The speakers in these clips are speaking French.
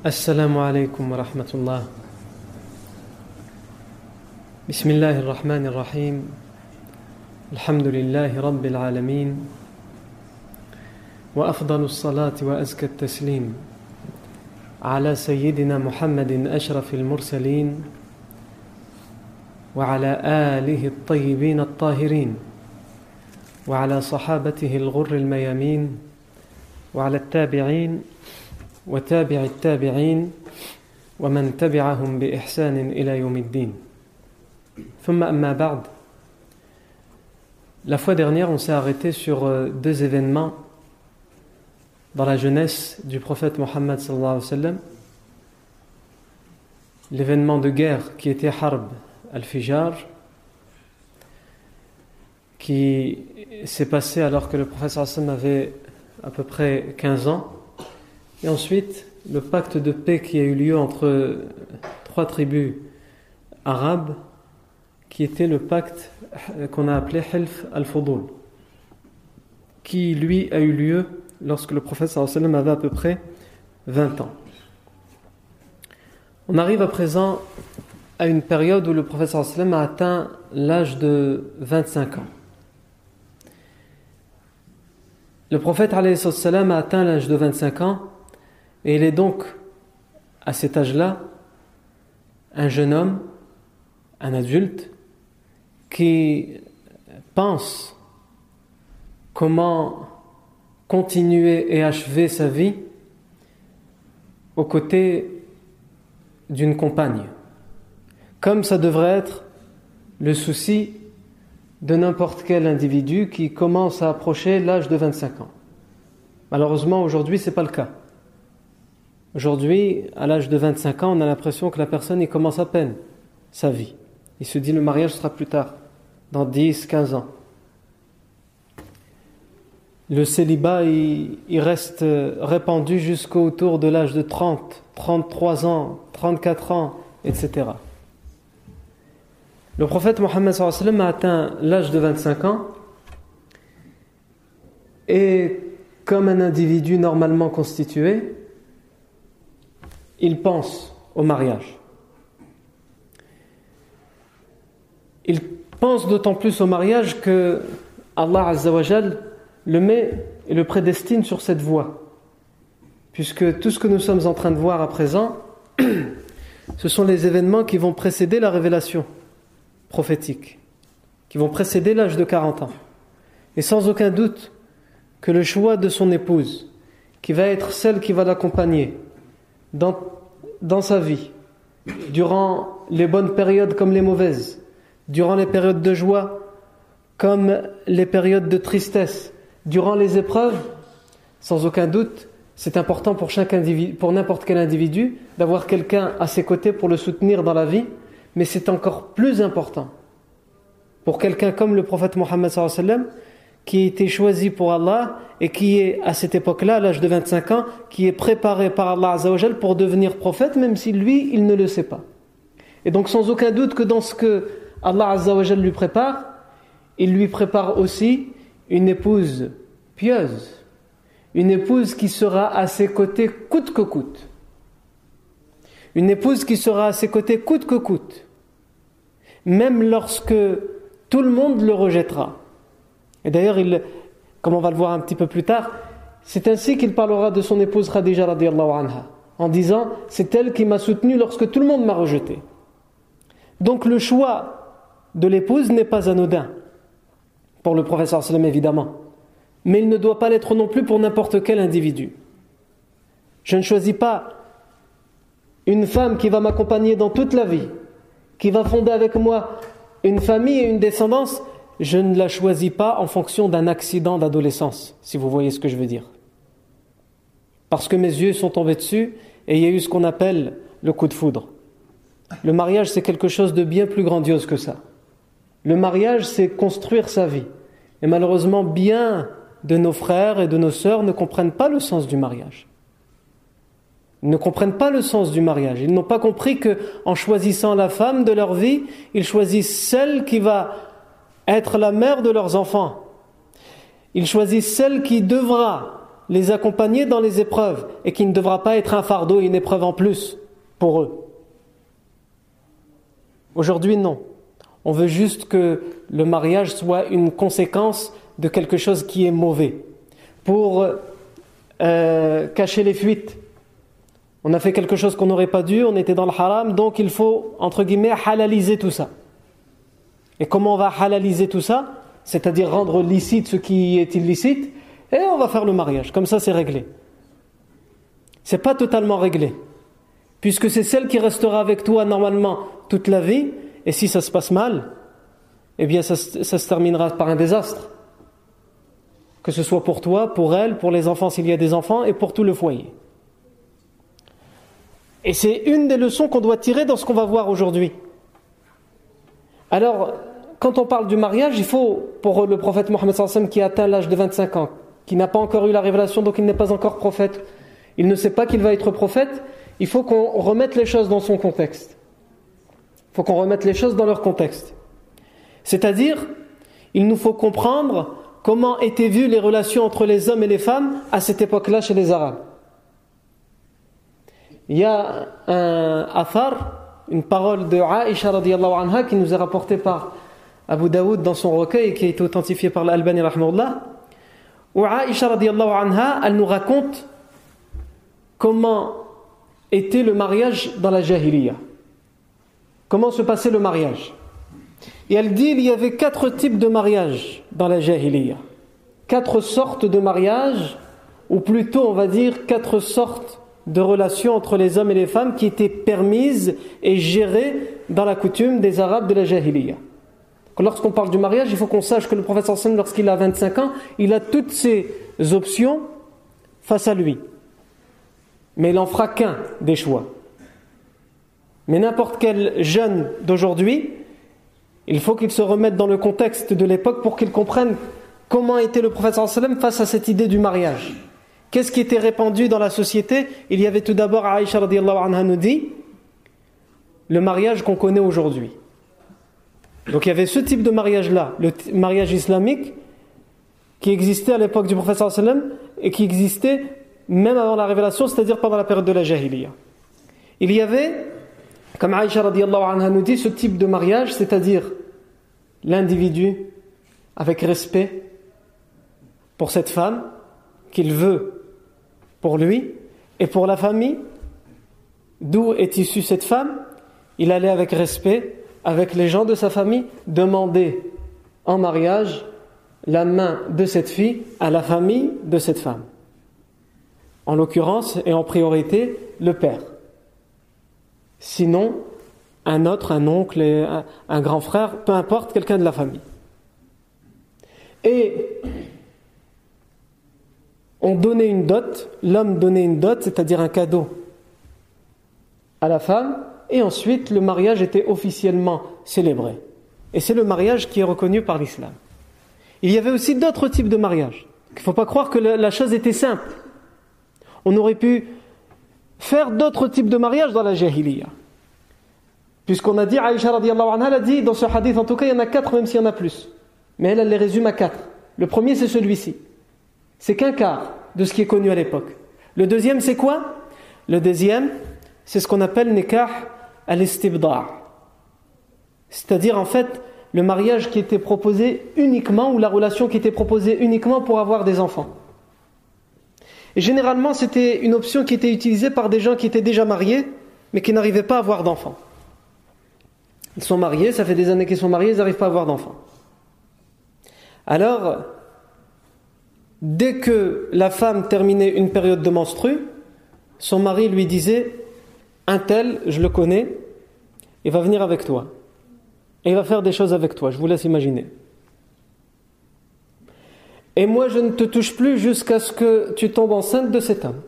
السلام عليكم ورحمة الله. بسم الله الرحمن الرحيم. الحمد لله رب العالمين. وأفضل الصلاة وأزكى التسليم على سيدنا محمد أشرف المرسلين وعلى آله الطيبين الطاهرين وعلى صحابته الغر الميامين وعلى التابعين وتابع التابعين ومن تبعهم بإحسان إلى يوم الدين ثم أما بعد La fois dernière, on s'est arrêté sur euh, deux événements dans la jeunesse du prophète Mohammed sallallahu alayhi wa sallam. L'événement de guerre qui était Harb al-Fijar, qui s'est passé alors que le prophète sallallahu alayhi wa sallam avait à peu près 15 ans. Et ensuite, le pacte de paix qui a eu lieu entre trois tribus arabes, qui était le pacte qu'on a appelé Hilf al-Fudul, qui lui a eu lieu lorsque le prophète avait à peu près 20 ans. On arrive à présent à une période où le prophète sallam a atteint l'âge de 25 ans. Le prophète a atteint l'âge de 25 ans et il est donc à cet âge-là un jeune homme, un adulte, qui pense comment continuer et achever sa vie aux côtés d'une compagne, comme ça devrait être le souci de n'importe quel individu qui commence à approcher l'âge de 25 ans. Malheureusement, aujourd'hui, ce n'est pas le cas. Aujourd'hui, à l'âge de 25 ans, on a l'impression que la personne il commence à peine sa vie. Il se dit le mariage sera plus tard, dans 10, 15 ans. Le célibat, il, reste répandu jusqu'au tour de l'âge de 30, 33 ans, 34 ans, etc. Le prophète Mohammed a atteint l'âge de 25 ans et comme un individu normalement constitué, il pense au mariage. Il pense d'autant plus au mariage que Allah Azzawajal le met et le prédestine sur cette voie. Puisque tout ce que nous sommes en train de voir à présent, ce sont les événements qui vont précéder la révélation prophétique, qui vont précéder l'âge de 40 ans. Et sans aucun doute que le choix de son épouse, qui va être celle qui va l'accompagner, dans, dans sa vie, durant les bonnes périodes comme les mauvaises, durant les périodes de joie comme les périodes de tristesse, durant les épreuves, sans aucun doute, c'est important pour, chaque individu, pour n'importe quel individu d'avoir quelqu'un à ses côtés pour le soutenir dans la vie, mais c'est encore plus important pour quelqu'un comme le prophète Mohammed qui a été choisi pour Allah et qui est à cette époque-là, à l'âge de 25 ans, qui est préparé par Allah Azzawajal pour devenir prophète, même si lui, il ne le sait pas. Et donc sans aucun doute que dans ce que Allah Azzawajal lui prépare, il lui prépare aussi une épouse pieuse, une épouse qui sera à ses côtés coûte que coûte. Une épouse qui sera à ses côtés coûte que coûte. Même lorsque tout le monde le rejettera. Et d'ailleurs, comme on va le voir un petit peu plus tard, c'est ainsi qu'il parlera de son épouse Khadija radiallahu en disant C'est elle qui m'a soutenu lorsque tout le monde m'a rejeté. Donc le choix de l'épouse n'est pas anodin, pour le professeur sallam évidemment, mais il ne doit pas l'être non plus pour n'importe quel individu. Je ne choisis pas une femme qui va m'accompagner dans toute la vie, qui va fonder avec moi une famille et une descendance je ne la choisis pas en fonction d'un accident d'adolescence, si vous voyez ce que je veux dire. Parce que mes yeux sont tombés dessus et il y a eu ce qu'on appelle le coup de foudre. Le mariage, c'est quelque chose de bien plus grandiose que ça. Le mariage, c'est construire sa vie. Et malheureusement, bien de nos frères et de nos sœurs ne comprennent pas le sens du mariage. Ils ne comprennent pas le sens du mariage. Ils n'ont pas compris que, en choisissant la femme de leur vie, ils choisissent celle qui va être la mère de leurs enfants. Ils choisissent celle qui devra les accompagner dans les épreuves et qui ne devra pas être un fardeau et une épreuve en plus pour eux. Aujourd'hui, non. On veut juste que le mariage soit une conséquence de quelque chose qui est mauvais. Pour euh, cacher les fuites. On a fait quelque chose qu'on n'aurait pas dû, on était dans le haram, donc il faut, entre guillemets, halaliser tout ça. Et comment on va halaliser tout ça? C'est-à-dire rendre licite ce qui est illicite, et on va faire le mariage. Comme ça, c'est réglé. C'est pas totalement réglé. Puisque c'est celle qui restera avec toi normalement toute la vie, et si ça se passe mal, eh bien ça, ça se terminera par un désastre. Que ce soit pour toi, pour elle, pour les enfants s'il y a des enfants, et pour tout le foyer. Et c'est une des leçons qu'on doit tirer dans ce qu'on va voir aujourd'hui. Alors, quand on parle du mariage, il faut, pour le prophète Mohammed qui a atteint l'âge de 25 ans, qui n'a pas encore eu la révélation, donc il n'est pas encore prophète, il ne sait pas qu'il va être prophète, il faut qu'on remette les choses dans son contexte. Il faut qu'on remette les choses dans leur contexte. C'est-à-dire, il nous faut comprendre comment étaient vues les relations entre les hommes et les femmes à cette époque-là chez les Arabes. Il y a un afar, une parole de radiallahu anha qui nous est rapportée par Abu Daoud dans son recueil qui a été authentifié par l'Albani rahmaullah, où Aisha radiallahu anha, elle nous raconte comment était le mariage dans la jahiliya. Comment se passait le mariage Et elle dit il y avait quatre types de mariage dans la jahiliya. Quatre sortes de mariage, ou plutôt on va dire quatre sortes de relations entre les hommes et les femmes qui étaient permises et gérées dans la coutume des Arabes de la Jahiliya. Lorsqu'on parle du mariage, il faut qu'on sache que le prophète sallam, lorsqu'il a 25 ans, il a toutes ces options face à lui. Mais il n'en fera qu'un des choix. Mais n'importe quel jeune d'aujourd'hui, il faut qu'il se remette dans le contexte de l'époque pour qu'il comprenne comment était le prophète sallam face à cette idée du mariage. Qu'est-ce qui était répandu dans la société? Il y avait tout d'abord, Aïcha anha nous dit, le mariage qu'on connaît aujourd'hui. Donc il y avait ce type de mariage-là, le mariage islamique, qui existait à l'époque du prophète sallam et qui existait même avant la révélation, c'est-à-dire pendant la période de la jahiliya. Il y avait, comme Aïcha anha nous dit, ce type de mariage, c'est-à-dire l'individu avec respect pour cette femme qu'il veut pour lui et pour la famille. D'où est issue cette femme Il allait avec respect, avec les gens de sa famille, demander en mariage la main de cette fille à la famille de cette femme. En l'occurrence et en priorité, le père. Sinon, un autre, un oncle, un, grand frère, peu importe, quelqu'un de la famille. Et on donnait une dot, l'homme donnait une dot, c'est-à-dire un cadeau à la femme, et ensuite le mariage était officiellement célébré. Et c'est le mariage qui est reconnu par l'islam. Il y avait aussi d'autres types de mariage. Il ne faut pas croire que la chose était simple. On aurait pu faire d'autres types de mariage dans la jahiliya. Puisqu'on a dit, Aïcha anha, a dit, dans ce hadith, en tout cas, il y en a quatre, même s'il y en a plus. Mais elle, elle les résume à quatre. Le premier, c'est celui-ci. C'est qu'un quart de ce qui est connu à l'époque. Le deuxième, c'est quoi? Le deuxième, c'est ce qu'on appelle nikah al-istibda'. C'est-à-dire, en fait, le mariage qui était proposé uniquement, ou la relation qui était proposée uniquement pour avoir des enfants. Et généralement, c'était une option qui était utilisée par des gens qui étaient déjà mariés, mais qui n'arrivaient pas à avoir d'enfants. Ils sont mariés, ça fait des années qu'ils sont mariés, ils n'arrivent pas à avoir d'enfants. Alors, Dès que la femme terminait une période de menstru, son mari lui disait Un tel, je le connais, il va venir avec toi. Et il va faire des choses avec toi, je vous laisse imaginer. Et moi, je ne te touche plus jusqu'à ce que tu tombes enceinte de cet homme.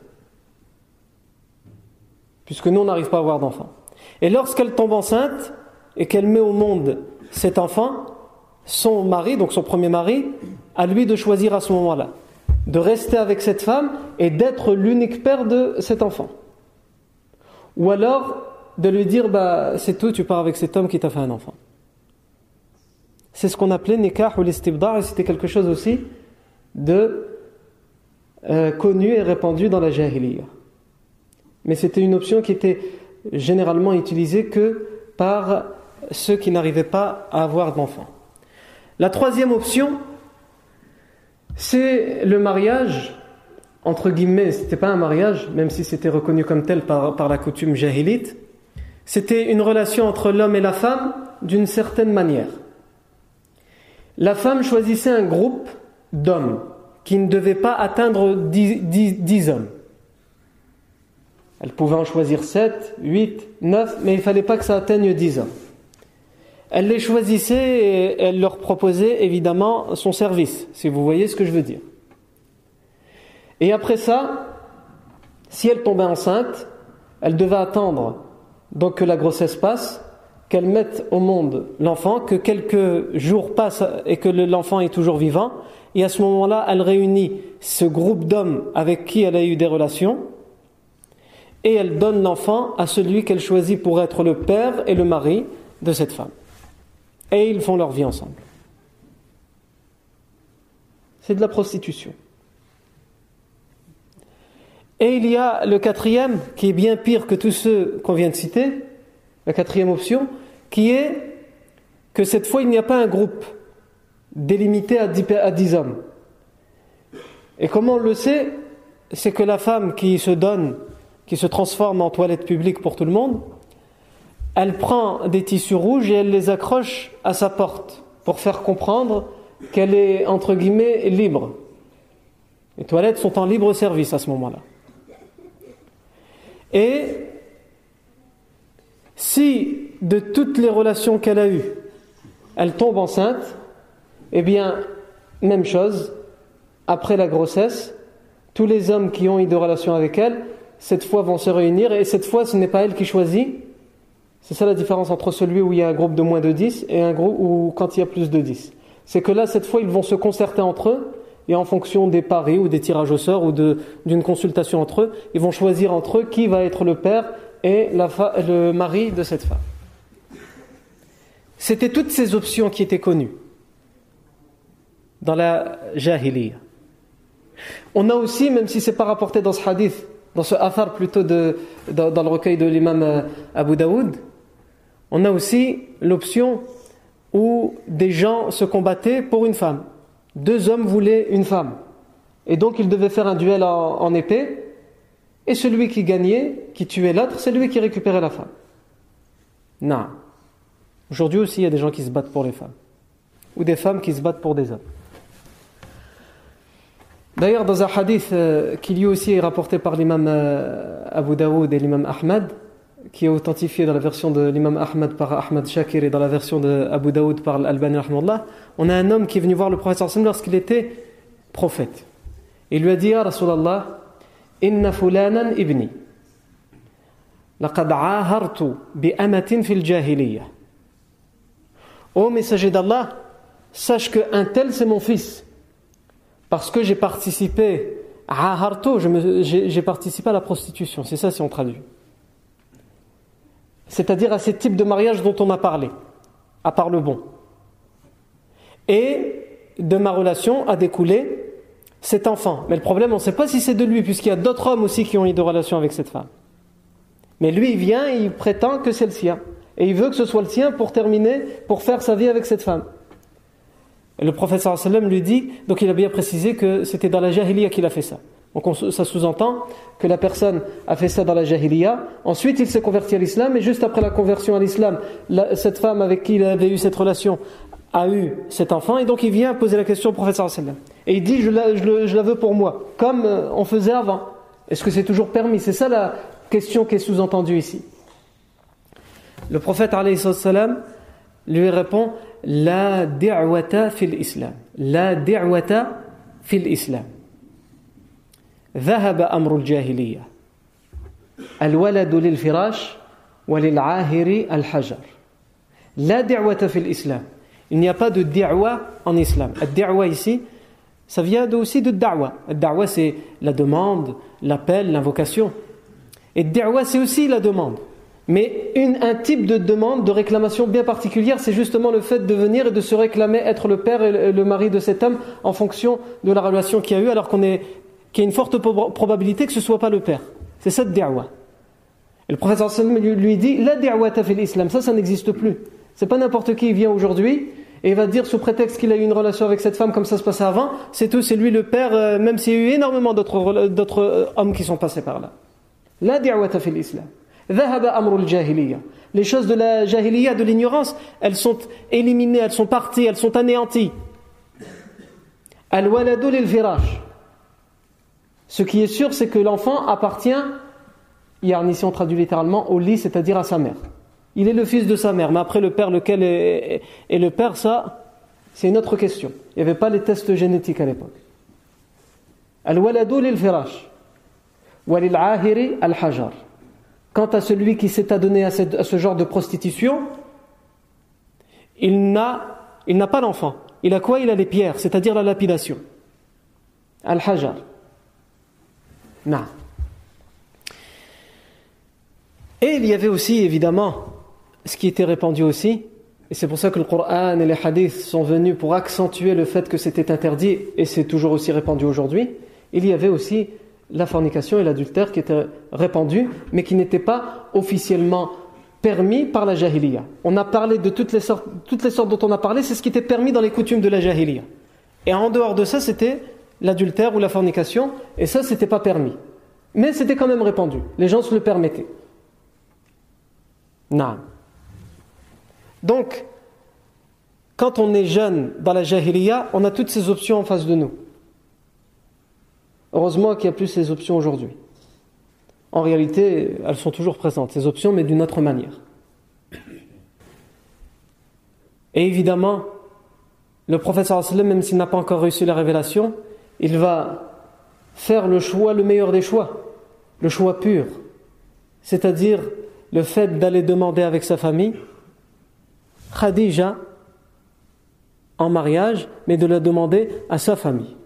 Puisque nous, on n'arrive pas à avoir d'enfant. Et lorsqu'elle tombe enceinte et qu'elle met au monde cet enfant, son mari, donc son premier mari, à lui de choisir à ce moment-là de rester avec cette femme et d'être l'unique père de cet enfant. Ou alors de lui dire bah, c'est tout, tu pars avec cet homme qui t'a fait un enfant. C'est ce qu'on appelait nikah ou l'istibdar et c'était quelque chose aussi de euh, connue et répandue dans la jahiliya. Mais c'était une option qui était généralement utilisée que par ceux qui n'arrivaient pas à avoir d'enfants. La troisième option, c'est le mariage, entre guillemets, ce n'était pas un mariage, même si c'était reconnu comme tel par, la coutume jahilite, c'était une relation entre l'homme et la femme d'une certaine manière. La femme choisissait un groupe d'hommes qui ne devaient pas atteindre dix hommes. Elle pouvait en choisir 7, 8, 9, mais il ne fallait pas que ça atteigne 10 hommes. Elle les choisissait et elle leur proposait évidemment son service, si vous voyez ce que je veux dire. Et après ça, si elle tombait enceinte, elle devait attendre donc que la grossesse passe, qu'elle mette au monde l'enfant, que quelques jours passent et que l'enfant est toujours vivant, et à ce moment-là, elle réunit ce groupe d'hommes avec qui elle a eu des relations, et elle donne l'enfant à celui qu'elle choisit pour être le père et le mari de cette femme. Et ils font leur vie ensemble. C'est de la prostitution. Et il y a le quatrième, qui est bien pire que tous ceux qu'on vient de citer, la quatrième option, qui est que cette fois il n'y a pas un groupe délimité à à 10 hommes. Et comment on le sait C'est que la femme qui se donne qui se transforme en toilette publique pour tout le monde, elle prend des tissus rouges et elle les accroche à sa porte pour faire comprendre qu'elle est, entre guillemets, libre. Les toilettes sont en libre service à ce moment-là. Et si de toutes les relations qu'elle a eues, elle tombe enceinte, eh bien, même chose, après la grossesse, tous les hommes qui ont eu des relations avec elle cette fois vont se réunir et cette fois ce n'est pas elle qui choisit. C'est ça la différence entre celui où il y a un groupe de moins de 10 et un groupe où quand il y a plus de 10. C'est que là, cette fois, ils vont se concerter entre eux et en fonction des paris ou des tirages au sort ou d'une consultation entre eux, ils vont choisir entre eux qui va être le père et le mari de cette femme. C'était toutes ces options qui étaient connues dans la jahiliya. On a aussi, même si c'est pas rapporté dans ce hadith, dans ce affaire plutôt de, dans, le recueil de l'imam euh, Abu Daoud, on a aussi l'option où des gens se combattaient pour une femme. Deux hommes voulaient une femme. Et donc ils devaient faire un duel en, épée. Et celui qui gagnait, qui tuait l'autre, c'est lui qui récupérait la femme. Non. Aujourd'hui aussi, il y a des gens qui se battent pour les femmes. Ou des femmes qui se battent pour des hommes. D'ailleurs, dans un hadith euh, qui lui aussi est rapporté par l'imam euh, Abu Daoud et l'imam Ahmad, qui est authentifié dans la version de l'imam Ahmad par Ahmad Shakir et dans la version de Abu Daoud par l'Albani on a un homme qui est venu voir le prophète sallam lorsqu'il était prophète. Il lui a dit Rasulallah, Inna fulanan ibni. Laqad ahartu bi amatin fil jahiliya. Ô messager d'Allah, sache que un tel c'est mon fils. Parce que j'ai participé, ahartu, j'ai participé à la prostitution. C'est ça si on traduit. C'est-à-dire à ces types de mariage dont on a parlé, à part le bon. Et de ma relation a découlé cet enfant. Mais le problème, on ne sait pas si c'est de lui, puisqu'il y a d'autres hommes aussi qui ont eu de relations avec cette femme. Mais lui, il vient et il prétend que c'est le sien. Et il veut que ce soit le sien pour terminer, pour faire sa vie avec cette femme. Et le professeur lui dit, donc il a bien précisé que c'était dans la jahiliya qu'il a fait ça. Donc ça sous-entend que la personne a fait ça dans la jahiliya, ensuite il s'est converti à l'islam, et juste après la conversion à l'islam, cette femme avec qui il avait eu cette relation a eu cet enfant, et donc il vient poser la question au professeur sallam. Et il dit, je la, veux pour moi, comme euh, on faisait avant. Est-ce que c'est toujours permis? C'est ça la question qui est sous-entendue ici. Le prophète sallam lui répond la da'wata fil islam. La da'wata fil islam. ذهب أمر الجاهلية الولد للفراش وللعاهر الحجر لا دعوة في الإسلام il n'y a pas de da'wa en islam da'wa ici ça vient aussi de da'wa da'wa c'est la demande l'appel l'invocation et da'wa c'est aussi la demande Mais un type de demande, de réclamation bien particulière, c'est justement le fait de venir et de se réclamer être le père et le, mari de cet homme en fonction de la relation qu'il y a eu, alors qu'on est qu'il y a une forte probabilité que ce ne soit pas le père. C'est cette da'wa. Et le professeur lui dit La da'wata fil islam, ça, ça n'existe plus. C'est pas n'importe qui vient aujourd'hui et va dire sous prétexte qu'il a eu une relation avec cette femme comme ça se passait avant, c'est tout, c'est lui le père, euh, même s'il y a eu énormément d'autres euh, hommes qui sont passés par là. La da'wata fil islam. Les choses de la jahiliya, de l'ignorance, elles sont éliminées, elles sont parties, elles sont anéanties. Al-waladu lil Ce qui est sûr, c'est que l'enfant appartient, ici on traduit littéralement, au lit, c'est-à-dire à sa mère. Il est le fils de sa mère, mais après le père, lequel est, le père, ça, c'est une autre question. Il n'y avait pas les tests génétiques à l'époque. Al-waladu lil firash. Walil ahiri al-hajar. Quant à celui qui s'est adonné à, ce genre de prostitution, il n'a, il pas d'enfant. Il a quoi? Il a les pierres, c'est-à-dire la lapidation. Al-hajar. Non. Et il y avait aussi, évidemment, ce qui était répandu aussi, et c'est pour ça que le Coran et les hadiths sont venus pour accentuer le fait que c'était interdit, et c'est toujours aussi répandu aujourd'hui, il y avait aussi la fornication et l'adultère qui étaient répandus, mais qui n'étaient pas officiellement permis par la jahiliya. On a parlé de toutes les sortes, toutes les sortes dont on a parlé, c'est ce qui était permis dans les coutumes de la jahiliya. Et en dehors de ça, c'était l'adultère ou la fornication, et ça, c'était pas permis. Mais c'était quand même répandu. Les gens se le permettaient. Non. Donc, quand on est jeune dans la jahiliya, on a toutes ces options en face de nous. Heureusement qu'il n'y a plus ces options aujourd'hui. En réalité, elles sont toujours présentes, ces options, mais d'une autre manière. Et évidemment, le professeur même s'il n'a pas encore réussi la révélation, il va faire le choix, le meilleur des choix, le choix pur, c'est-à-dire le fait d'aller demander avec sa famille Khadija en mariage, mais de la demander à sa famille.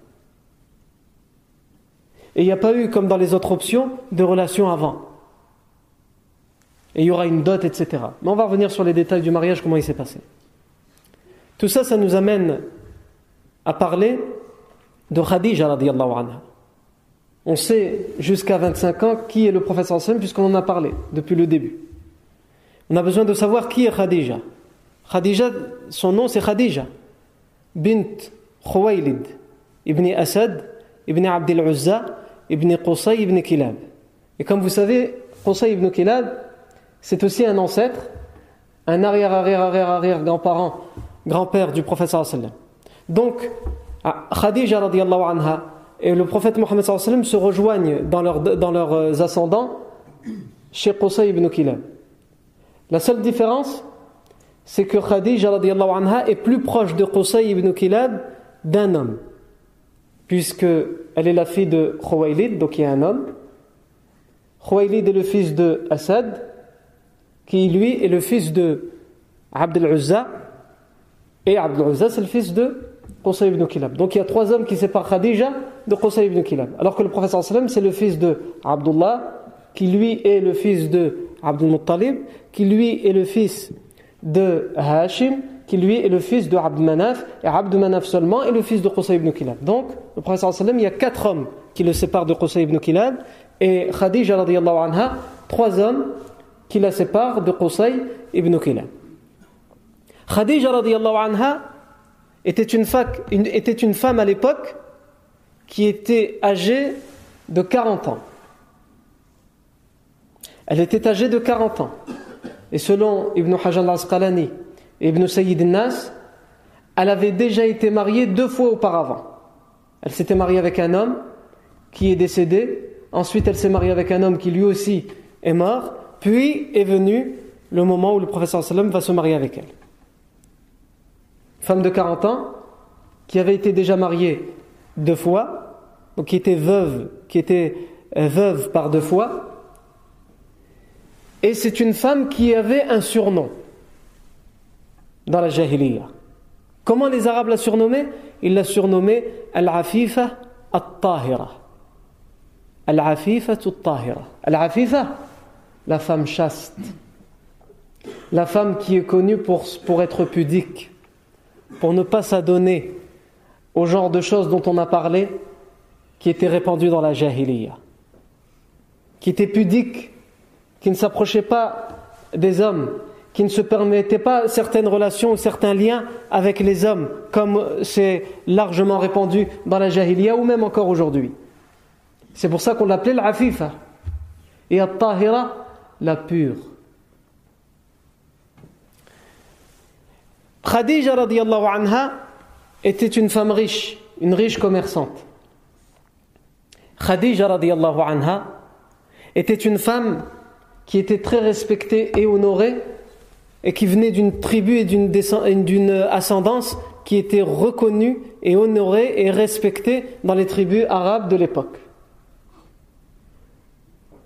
Et il n'y a pas eu, comme dans les autres options, de relation avant. Et il y aura une dot, etc. Mais on va revenir sur les détails du mariage, comment il s'est passé. Tout ça, ça nous amène à parler de Khadija radiallahu anha. On sait jusqu'à 25 ans qui est le professeur Sam puisqu'on en a parlé depuis le début. On a besoin de savoir qui est Khadija. Khadija, son nom c'est Khadija, bint Khuwaylid, ibn Asad, ibn Abdel Uzza, ibn Qusay ibn Kilab. Et comme vous savez, Qusay ibn Kilab, c'est aussi un ancêtre, un arrière, arrière, arrière, arrière grand-parent, grand-père du prophète sallallahu Donc, Khadija radiallahu anha et le prophète Mohammed sallallahu se rejoignent dans, leur, dans leurs euh, ascendants chez Qusay ibn Kilab. La seule différence, c'est que Khadija radiallahu anha est plus proche de Qusay ibn Kilab d'un homme puisque elle est la fille de Khuwaylid, donc il y a un homme. Khuwaylid est le fils de Asad, qui lui est le fils de Abd al-Uzza, et Abd al-Uzza c'est le fils de Qusay ibn Kilab. Donc il y a trois hommes qui séparent Khadija de Qusay ibn Kilab. Alors que le sallam c'est le fils de Abdullah, qui lui est le fils de Abdul Muttalib, qui lui est le fils de Hashim, qui lui est le fils de Abd Manaf, et Abd Manaf seulement est le fils de Qusay ibn Kilab. Donc, le prophète il y a quatre hommes qui le séparent de Qusay ibn Kilab, et Khadija radiallahu anha, trois hommes qui la séparent de Qusay ibn Kilab. Khadija radiallahu anha était une, femme à l'époque qui était âgée de 40 ans. Elle était âgée de 40 ans. Et selon Ibn Hajar al-Asqalani, Ibn Sayyid Nas, elle avait déjà été mariée deux fois auparavant. Elle s'était mariée avec un homme qui est décédé, ensuite elle s'est mariée avec un homme qui lui aussi est mort, puis est venu le moment où le professeur sallam va se marier avec elle. Femme de 40 ans, qui avait été déjà mariée deux fois, donc qui était veuve, qui était euh, veuve par deux fois, et c'est une femme qui avait un surnom dans la Jahiliya. Comment les Arabes la surnommaient? Ils la surnommaient Al-Afifa At-Tahira. Al-Afifa At-Tahira. Al-Afifa, la femme chaste. La femme qui est connue pour, pour être pudique, pour ne pas s'adonner au genre de choses dont on a parlé, qui était répandu dans la jahiliya, qui était pudique, qui ne s'approchait pas des hommes, qui ne se permettait pas certaines relations ou certains liens avec les hommes, comme c'est largement répandu dans la jahiliya ou même encore aujourd'hui. C'est pour ça qu'on l'appelait l'afifa. Et at-tahira, la pure. Khadija radiallahu anha était une femme riche, une riche commerçante. Khadija radiallahu anha était une femme qui était très respectée et honorée et qui venait d'une tribu et d'une ascendance qui était reconnue et honorée et respectée dans les tribus arabes de l'époque.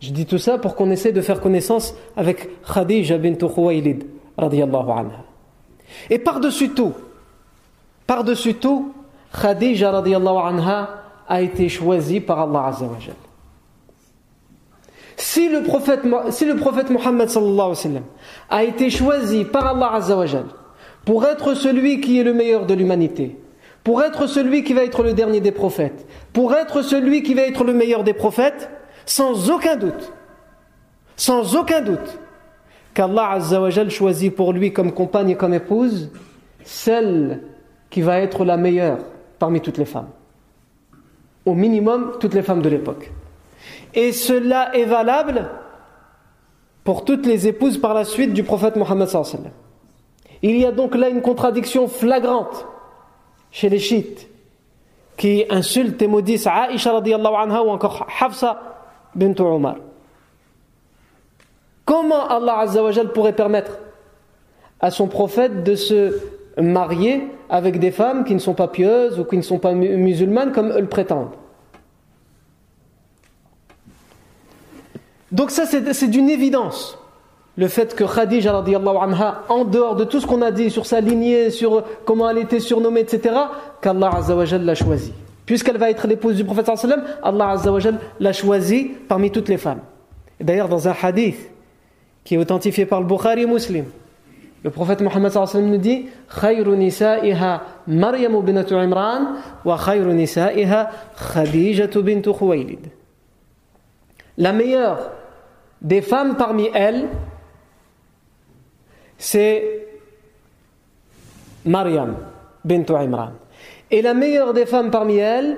Je dis tout ça pour qu'on essaie de faire connaissance avec Khadija bint Khuwaylid radiallahu anha. Et par-dessus tout, par-dessus tout, Khadija anha a été choisie par Allah Azza wa Si le prophète, si le prophète Muhammad sallallahu a été choisi par Allah Azza wa pour être celui qui est le meilleur de l'humanité, pour être celui qui va être le dernier des prophètes, pour être celui qui va être le meilleur des prophètes, sans aucun doute, sans aucun doute, qu'Allah Azzawajal choisit pour lui comme compagne et comme épouse celle qui va être la meilleure parmi toutes les femmes. Au minimum, toutes les femmes de l'époque. Et cela est valable pour toutes les épouses par la suite du prophète Mohammed. Il y a donc là une contradiction flagrante chez les chiites qui insultent et maudissent Aisha anha ou encore Hafsa Umar. Comment Allah pourrait permettre à son prophète de se marier avec des femmes qui ne sont pas pieuses ou qui ne sont pas musulmanes comme eux le prétendent? Donc ça c'est d'une évidence. Le fait que Khadija anha, en dehors de tout ce qu'on a dit sur sa lignée, sur comment elle était surnommée, etc., qu'Allah l'a choisie. Puisqu'elle va être l'épouse du prophète Allah l'a choisie parmi toutes les femmes. D'ailleurs dans un hadith, qui est authentifié par le Bukhari et Muslim. Le prophète Mohammed nous dit Khayru nisa'iha Maryam binatu Imran wa khayru nisa'iha Khadija bintu Khuwaylid. La meilleure des femmes parmi elles, c'est Maryam bintu Imran. Et la meilleure des femmes parmi elles,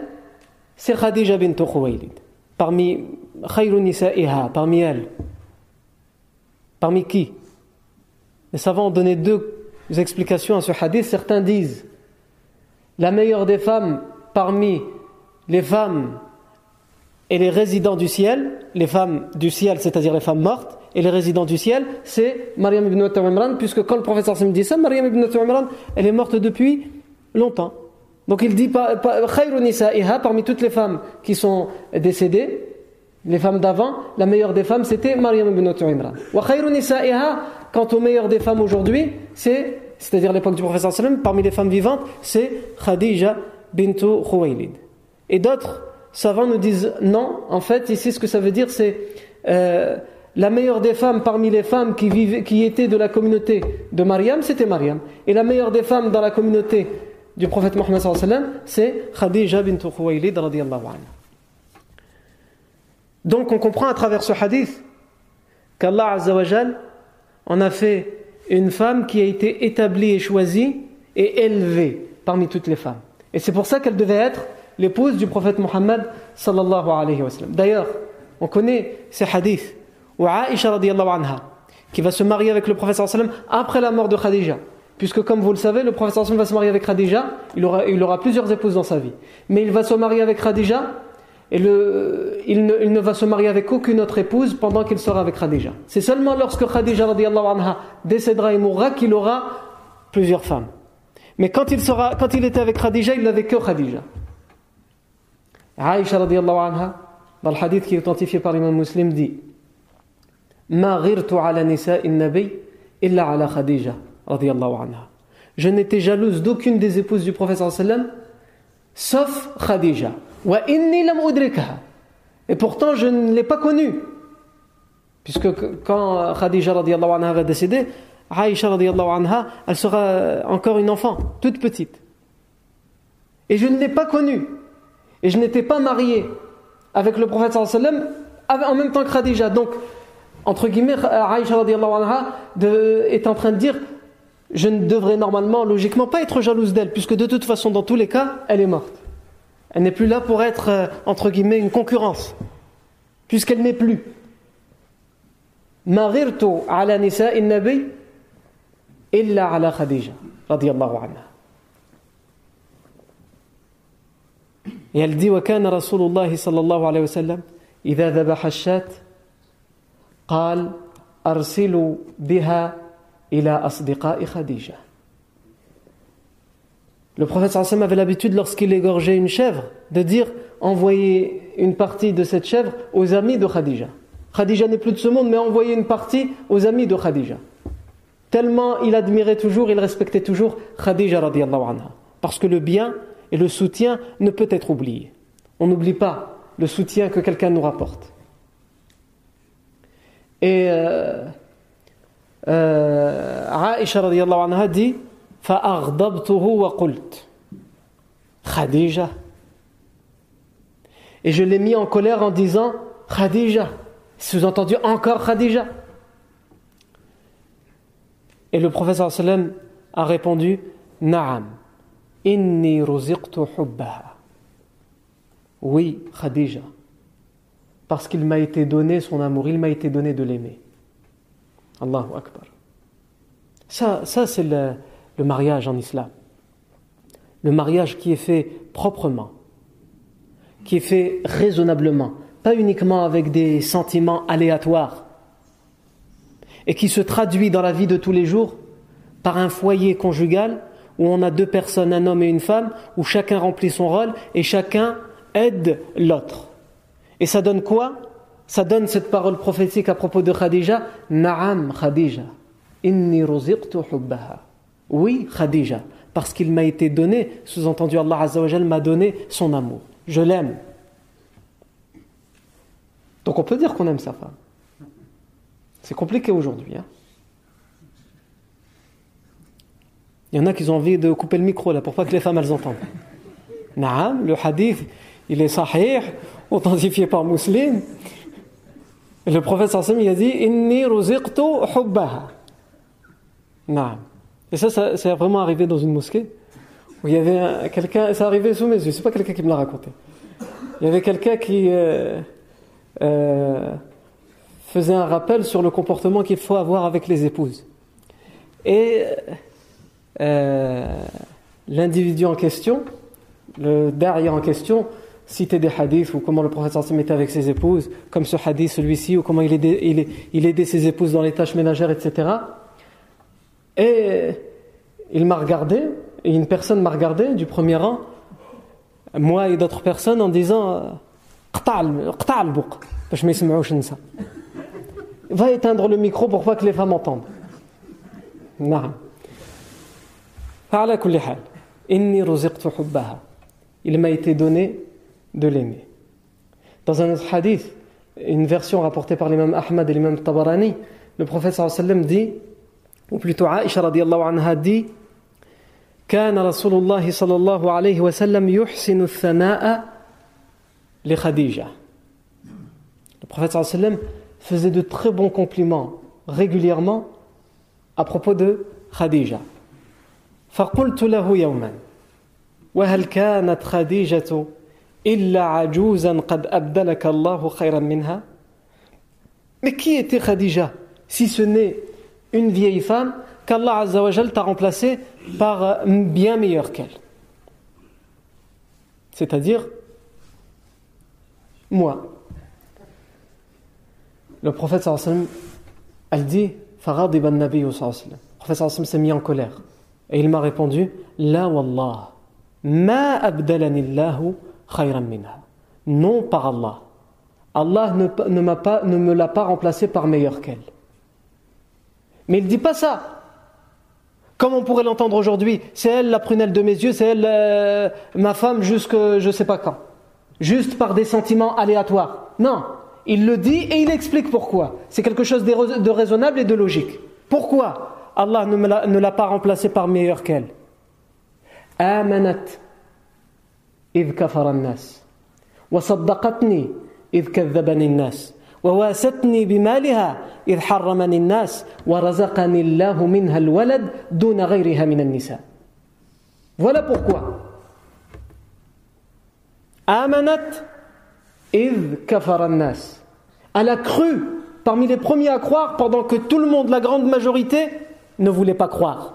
c'est Khadija bintu Khuwaylid. Parmi khayru nisa'iha, parmi elles. Parmi qui Les savants ont donné deux explications à ce hadith. Certains disent la meilleure des femmes parmi les femmes et les résidents du ciel, les femmes du ciel, c'est-à-dire les femmes mortes, et les résidents du ciel, c'est Maryam ibn Imran, puisque quand le professeur Sam dit ça, Maryam ibn Imran, elle est morte depuis longtemps. Donc il dit parmi toutes les femmes qui sont décédées, les femmes d'avant, la meilleure des femmes c'était Maryam ibn Imran. Wa quant aux meilleures des femmes aujourd'hui, c'est, c'est-à-dire l'époque du professeur sallam, parmi les femmes vivantes, c'est Khadija bintu Khuwaylid. Et d'autres savants nous disent non, en fait, ici ce que ça veut dire c'est euh, la meilleure des femmes parmi les femmes qui, vivaient, qui étaient de la communauté de Maryam, c'était Maryam. Et la meilleure des femmes dans la communauté du prophète Mohammed c'est Khadija bintu Khuwaylid radiyallahu anha. Donc on comprend à travers ce hadith qu'Allah Azzawajal en a fait une femme qui a été établie et choisie et élevée parmi toutes les femmes. Et c'est pour ça qu'elle devait être l'épouse du prophète Muhammad sallallahu alayhi wa sallam. D'ailleurs, on connaît ces hadiths où Aisha anha qui va se marier avec le prophète sallallahu après la mort de Khadija. Puisque comme vous le savez, le prophète sallallahu va se marier avec Khadija, il aura, il aura plusieurs épouses dans sa vie. Mais il va se marier avec Khadija et le, il, ne, va se marier avec aucune autre épouse pendant qu'il sera avec Khadija. C'est seulement lorsque Khadija anha, décédera et mourra qu'il aura plusieurs femmes. Mais quand il, sera, quand il était avec Khadija, il n'avait que Khadija. Aïcha anha, dans le hadith qui est authentifié par l'imam muslim, dit Ma nabi illa Khadija anha. Je n'étais jalouse d'aucune des épouses du prophète sallam sauf Khadija. Et pourtant, je ne l'ai pas connue. Puisque quand Khadija anha va décéder, Aïcha anha, elle sera encore une enfant, toute petite. Et je ne l'ai pas connue. Et je n'étais pas marié avec le prophète sallam en même temps que Khadija. Donc, entre guillemets, Aïcha anha est en train de dire je ne devrais normalement, logiquement, pas être jalouse d'elle, puisque de toute façon, dans tous les cas, elle est morte. Elle n'est plus là pour être, euh, entre guillemets, une concurrence, puisqu'elle n'est plus. Marirtu ala nisa'in nabi illa ala Khadija, radiyallahu anha. Et elle dit وكان رسول الله صلى الله عليه وسلم إذا ذبح الشاة قال أرسلوا بها إلى أصدقاء خديجة le prophète sallam avait l'habitude, lorsqu'il égorgeait une chèvre, de dire envoyez une partie de cette chèvre aux amis de Khadija. Khadija n'est plus de ce monde, mais envoyez une partie aux amis de Khadija. Tellement il admirait toujours, il respectait toujours Khadija radiallahu anha. Parce que le bien et le soutien ne peut être oublié. On n'oublie pas le soutien que quelqu'un nous rapporte. Et euh, euh, Aisha anha dit Khadija. Et je l'ai mis en colère en disant Khadija. Sous-entendu encore Khadija. Et le professeur sallam a répondu Naam. Inni ruziqtu hubbaha. Oui, Khadija. Parce qu'il m'a été donné son amour, il m'a été donné de l'aimer. Allahu Akbar. Ça, ça c'est le, le mariage en islam. Le mariage qui est fait proprement, qui est fait raisonnablement, pas uniquement avec des sentiments aléatoires, et qui se traduit dans la vie de tous les jours par un foyer conjugal où on a deux personnes, un homme et une femme, où chacun remplit son rôle et chacun aide l'autre. Et ça donne quoi? Ça donne cette parole prophétique à propos de Khadija Na'am Khadija, inni ruziqtu hubbaha. Oui, Khadija, parce qu'il m'a été donné, sous-entendu Allah Azzawajal m'a donné son amour. Je l'aime. Donc on peut dire qu'on aime sa femme. C'est compliqué aujourd'hui. Hein. Il y en a qui ont envie de couper le micro là pour pas que les femmes elles entendent. Naam, le hadith, il est sahih, authentifié par Muslim. le prophète sallam il a dit Inni ruziqtu hubbaha. Naam. Et ça, ça c'est vraiment arrivé dans une mosquée où il y avait quelqu'un, ça arrivait sous mes yeux, c'est pas quelqu'un qui me l'a raconté. Il y avait quelqu'un qui euh, euh, faisait un rappel sur le comportement qu'il faut avoir avec les épouses. Et euh, l'individu en question, le derrière en question, citait des hadiths ou comment le prophète se mettait avec ses épouses, comme ce hadith, celui-ci, ou comment il aidait ses épouses dans les tâches ménagères, etc. Et il m'a regardé, et une personne m'a regardé du premier rang, moi et d'autres personnes, en disant Va éteindre le micro pour pas que les femmes entendent. Il m'a été donné de l'aimer. Dans un autre hadith, une version rapportée par l'imam Ahmad et l'imam Tabarani, le prophète sallam dit ou plutôt Aisha radiallahu anha dit كان رسول الله صلى الله عليه وسلم يحسن الثناء لخديجة Le prophète صلى الله عليه وسلم faisait de très bons compliments régulièrement à propos de Khadija. فقلت له يوما وهل كانت خديجة إلا عجوزا قد أبدلك الله خيرا منها Mais qui était Khadija si ce n'est une vieille femme qu'Allah Azzawajal t'a remplacée par euh, bien meilleure qu'elle. C'est-à-dire, moi. Le prophète sallam, elle dit, Farad ibn Nabi. Le prophète sallam s'est mis en colère. Et il m'a répondu, La wallah, ma abdalanillahu khayran minha. Non par Allah. Allah ne, ne, pas, ne me l'a pas remplacé par meilleure qu'elle. Mais il ne dit pas ça. Comme on pourrait l'entendre aujourd'hui, c'est elle la prunelle de mes yeux, c'est elle euh, ma femme jusque je ne sais pas quand. Juste par des sentiments aléatoires. Non, il le dit et il explique pourquoi. C'est quelque chose de raisonnable et de logique. Pourquoi Allah ne l'a pas remplacé par meilleur qu'elle Amanat وصدقتني إذ كذبني الناس وواستني بمالها إذ حرمني الناس ورزقني الله منها الولد دون غيرها من النساء Voilà pourquoi. Amanat إذ كفر الناس. Elle a cru parmi les premiers à croire pendant que tout le monde, la grande majorité, ne voulait pas croire.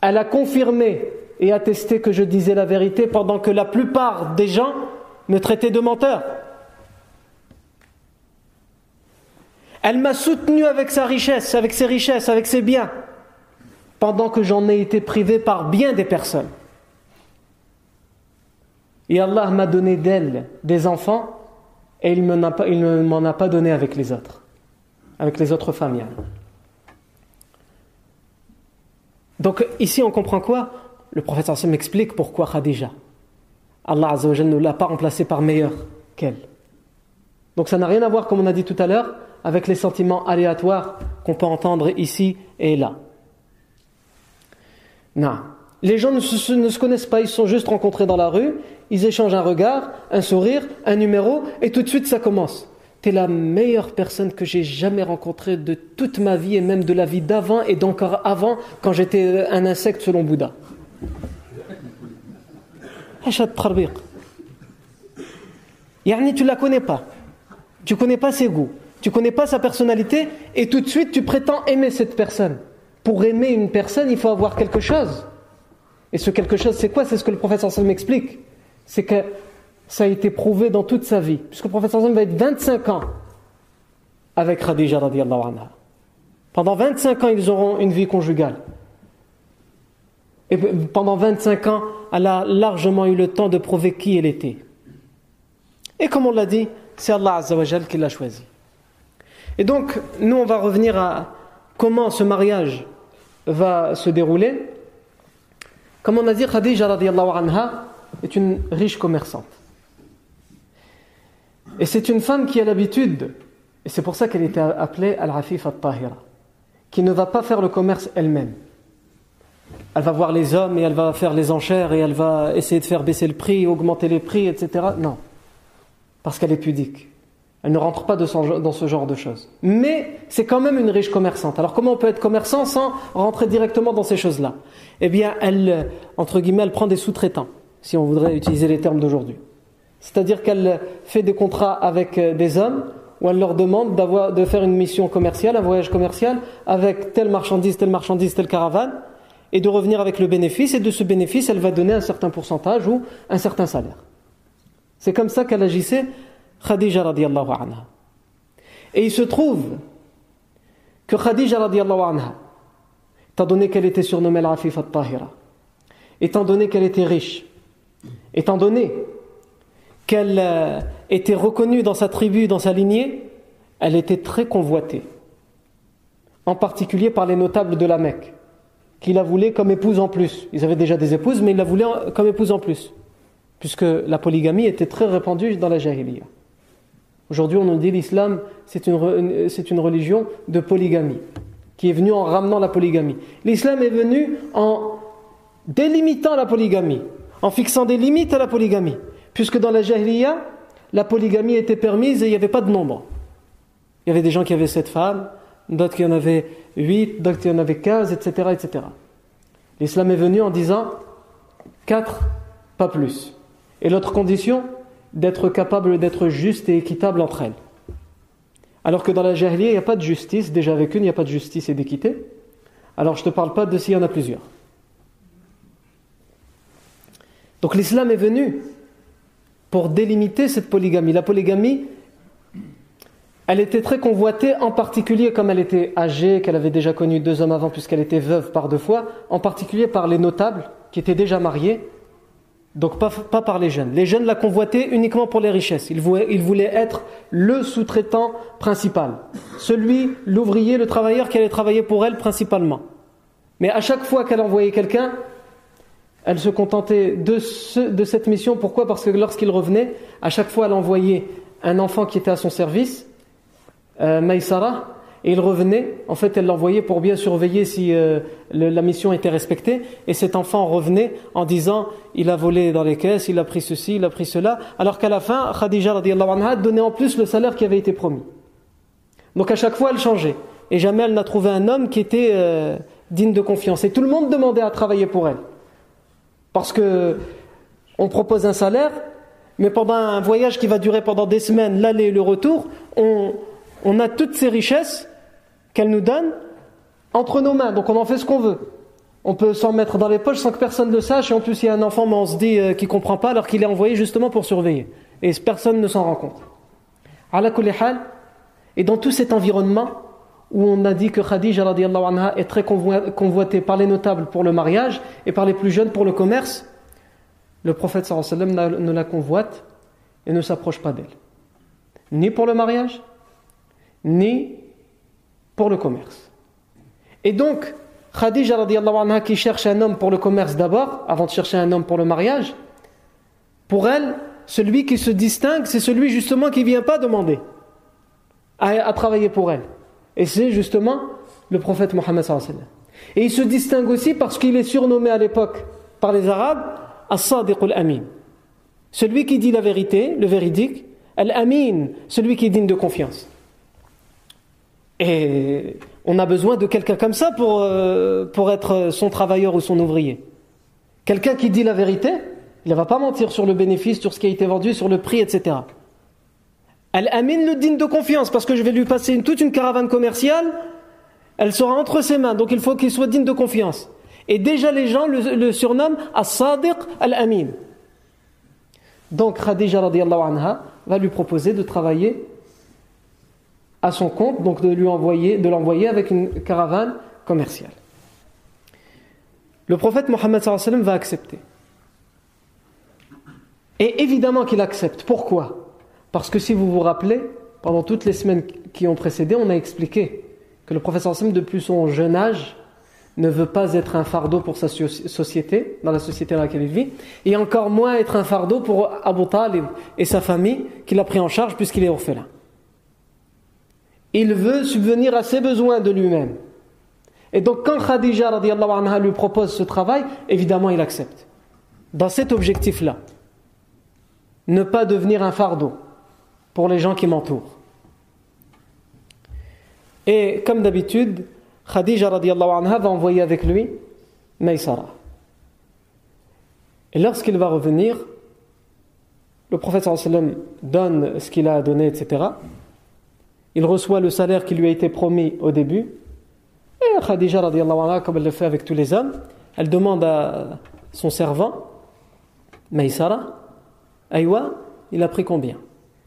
Elle a confirmé et attesté que je disais la vérité pendant que la plupart des gens me traitaient de menteur. Elle m'a soutenu avec sa richesse, avec ses richesses, avec ses biens, pendant que j'en ai été privé par bien des personnes. Et Allah m'a donné d'elle des enfants et il ne m'en a pas donné avec les autres, avec les autres familles. Donc ici on comprend quoi? Le prophète Hassan m'explique pourquoi Khadija. Allah ne l'a pas remplacée par meilleure qu'elle. Donc ça n'a rien à voir, comme on a dit tout à l'heure, avec les sentiments aléatoires qu'on peut entendre ici et là. Non. Les gens ne se, ne se, connaissent pas, ils sont juste rencontrés dans la rue, ils échangent un regard, un sourire, un numéro, et tout de suite ça commence. T'es la meilleure personne que j'ai jamais rencontrée de toute ma vie et même de la vie d'avant et d'encore avant quand j'étais un insecte selon Bouddha. Yani tu la connais pas. Tu connais pas ses goûts. Tu connais pas sa personnalité et tout de suite tu prétends aimer cette personne. Pour aimer une personne, il faut avoir quelque chose. Et ce quelque chose, c'est quoi? C'est ce que le professeur Sam m'explique. C'est que ça a été prouvé dans toute sa vie. Puisque le prophète va être 25 ans avec Khadija radiallahu anha. Pendant 25 ans, ils auront une vie conjugale. Et pendant 25 ans, elle a largement eu le temps de prouver qui elle était. Et comme on l'a dit, c'est Allah qui l'a choisi. Et donc, nous, on va revenir à comment ce mariage va se dérouler. Comme on a dit, Khadija radiallahu anha est une riche commerçante. Et c'est une femme qui a l'habitude, et c'est pour ça qu'elle était appelée Al-Afif al-Tahira, qui ne va pas faire le commerce elle-même. Elle va voir les hommes et elle va faire les enchères et elle va essayer de faire baisser le prix, augmenter les prix, etc. Non. Parce qu'elle est pudique. Elle ne rentre pas dans ce genre de choses. Mais c'est quand même une riche commerçante. Alors comment on peut être commerçant sans rentrer directement dans ces choses-là? Eh bien, elle, entre guillemets, elle prend des sous-traitants, si on voudrait utiliser les termes d'aujourd'hui. C'est-à-dire qu'elle fait des contrats avec euh, des hommes où elle leur demande de faire une mission commerciale, un voyage commercial avec telle marchandise, telle marchandise, telle caravane, et de revenir avec le bénéfice, et de ce bénéfice, elle va donner un certain pourcentage ou un certain salaire. C'est comme ça qu'elle agissait Khadija radiallahu anha. Et il se trouve que Khadija radiallahu étant donné qu'elle était surnommée l'Afif al-Tahira, étant donné qu'elle était riche, étant donné qu'elle euh, était reconnue dans sa tribu, dans sa lignée, elle était très convoitée. En particulier par les notables de la Mecque, qui la voulaient comme épouse en plus. Ils avaient déjà des épouses, mais ils la voulaient comme épouse en plus. Puisque la polygamie était très répandue dans la Jahiliya. Aujourd'hui, on nous dit l'islam, c'est une, c'est une religion de polygamie, qui est venue en ramenant la polygamie. L'islam est venu en délimitant la polygamie, en fixant des limites à la polygamie. Puisque dans la Jahiliya, la polygamie était permise et il n'y avait pas de nombre. Il y avait des gens qui avaient sept femmes, d'autres qui en avaient huit, d'autres qui en avaient quinze, etc. etc. L'islam est venu en disant quatre, pas plus. Et l'autre condition, d'être capable d'être juste et équitable entre elles. Alors que dans la Jahiliya, il n'y a pas de justice, déjà avec une, il n'y a pas de justice et d'équité. Alors je ne te parle pas de s'il y en a plusieurs. Donc l'islam est venu pour délimiter cette polygamie. La polygamie, elle était très convoitée, en particulier comme elle était âgée, qu'elle avait déjà connu deux hommes avant puisqu'elle était veuve par deux fois, en particulier par les notables qui étaient déjà mariés, donc pas, par les jeunes. Les jeunes la convoitaient uniquement pour les richesses. Ils voulaient, être le sous-traitant principal, celui, l'ouvrier, le travailleur qui allait travailler pour elle principalement. Mais à chaque fois qu'elle envoyait quelqu'un, elle se contentait de cette mission. Pourquoi? Parce que lorsqu'il revenait, à chaque fois elle envoyait un enfant qui était à son service, euh, Maïsara, et il revenait. En fait, elle l'envoyait pour bien surveiller si euh, la mission était respectée. Et cet enfant revenait en disant il a volé dans les caisses, il a pris ceci, il a pris cela. Alors qu'à la fin, Khadija anha donnait en plus le salaire qui avait été promis. Donc à chaque fois, elle changeait. Et jamais elle n'a trouvé un homme qui était euh, digne de confiance. Et tout le monde demandait à travailler pour elle. Parce que on propose un salaire, mais pendant un voyage qui va durer pendant des semaines, l'aller et le retour, on, on a toutes ces richesses qu'elle nous donne entre nos mains. Donc on en fait ce qu'on veut. On peut s'en mettre dans les poches sans que personne ne le sache. Et en plus, il y a un enfant, mais on se dit euh, qu'il ne comprend pas alors qu'il est envoyé justement pour surveiller. Et personne ne s'en rend compte. Et dans tout cet environnement où on a dit que Khadija anha, est très convoitée par les notables pour le mariage et par les plus jeunes pour le commerce, le prophète sallam ne la convoite et ne s'approche pas d'elle. Ni pour le mariage, ni pour le commerce. Et donc, Khadija anha, qui cherche un homme pour le commerce d'abord, avant de chercher un homme pour le mariage, pour elle, celui qui se distingue, c'est celui justement qui ne vient pas demander à, travailler pour elle. Et c'est justement le prophète Mohammed Et il se distingue aussi parce qu'il est surnommé à l'époque par les Arabes As-Sadiq al-Amin. Celui qui dit la vérité, le véridique, Al-Amin, celui qui est digne de confiance. Et on a besoin de quelqu'un comme ça pour, euh, pour être son travailleur ou son ouvrier. Quelqu'un qui dit la vérité, il ne va pas mentir sur le bénéfice, sur ce qui a été vendu, sur le prix, etc. Al-Amin le digne de confiance, parce que je vais lui passer toute une caravane commerciale, elle sera entre ses mains, donc il faut qu'il soit digne de confiance. Et déjà les gens le, surnomment As-Sadiq Al-Amin. Donc Khadija anha va lui proposer de travailler à son compte, donc de lui envoyer, de l'envoyer avec une caravane commerciale. Le prophète Mohammed va accepter. Et évidemment qu'il accepte. Pourquoi? Parce que si vous vous rappelez, pendant toutes les semaines qui ont précédé, on a expliqué que le prophète sallam, depuis son jeune âge, ne veut pas être un fardeau pour sa société, dans la société dans laquelle il vit, et encore moins être un fardeau pour Abu Talib et sa famille qu'il a pris en charge puisqu'il est orphelin. Il veut subvenir à ses besoins de lui-même. Et donc quand Khadija anha, lui propose ce travail, évidemment il accepte. Dans cet objectif-là, ne pas devenir un fardeau pour les gens qui m'entourent. Et comme d'habitude, Khadija anha, va envoyer avec lui Maïsara. Et lorsqu'il va revenir, le prophète sallam donne ce qu'il a donné, etc il reçoit le salaire qui lui a été promis au début. Et Khadija, anha, comme elle le fait avec tous les hommes, elle demande à son servant, Maïsara, Aïwa, il a pris combien?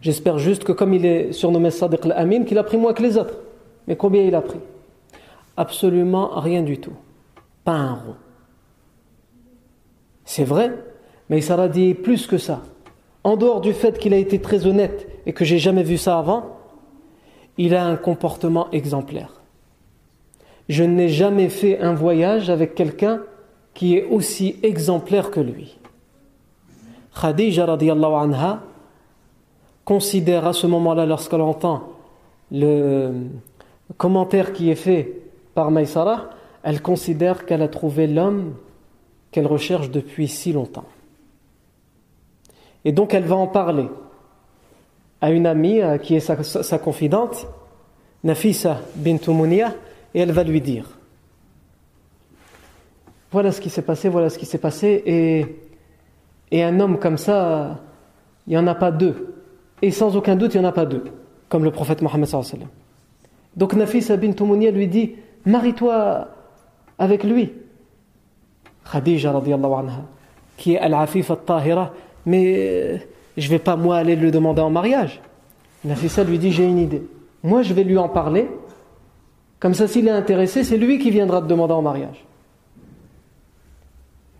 J'espère juste que comme il est surnommé Sadiq al-Amin, qu'il a pris moins que les autres. Mais combien il a pris? Absolument rien du tout. Pas un rond. C'est vrai, mais Sarah dit plus que ça. En dehors du fait qu'il a été très honnête et que j'ai jamais vu ça avant, il a un comportement exemplaire. Je n'ai jamais fait un voyage avec quelqu'un qui est aussi exemplaire que lui. Khadija radiallahu anha considère à ce moment-là, lorsqu'elle entend le commentaire qui est fait par Maïsara, elle considère qu'elle a trouvé l'homme qu'elle recherche depuis si longtemps. Et donc elle va en parler à une amie euh, qui est sa, confidente, Nafisa bint Mounia, et elle va lui dire Voilà ce qui s'est passé, voilà ce qui s'est passé, et, et un homme comme ça, il n'y en a pas deux. Et sans aucun doute, il n'y en a pas deux, comme le prophète Mohammed. Donc Nafisa bint Mounia lui dit Marie-toi avec lui. Khadija qui est Al-Afif al-Tahira, mais euh, je ne vais pas moi aller le demander en mariage. Nafisa lui dit j'ai une idée. Moi je vais lui en parler. Comme ça s'il est intéressé, c'est lui qui viendra te demander en mariage.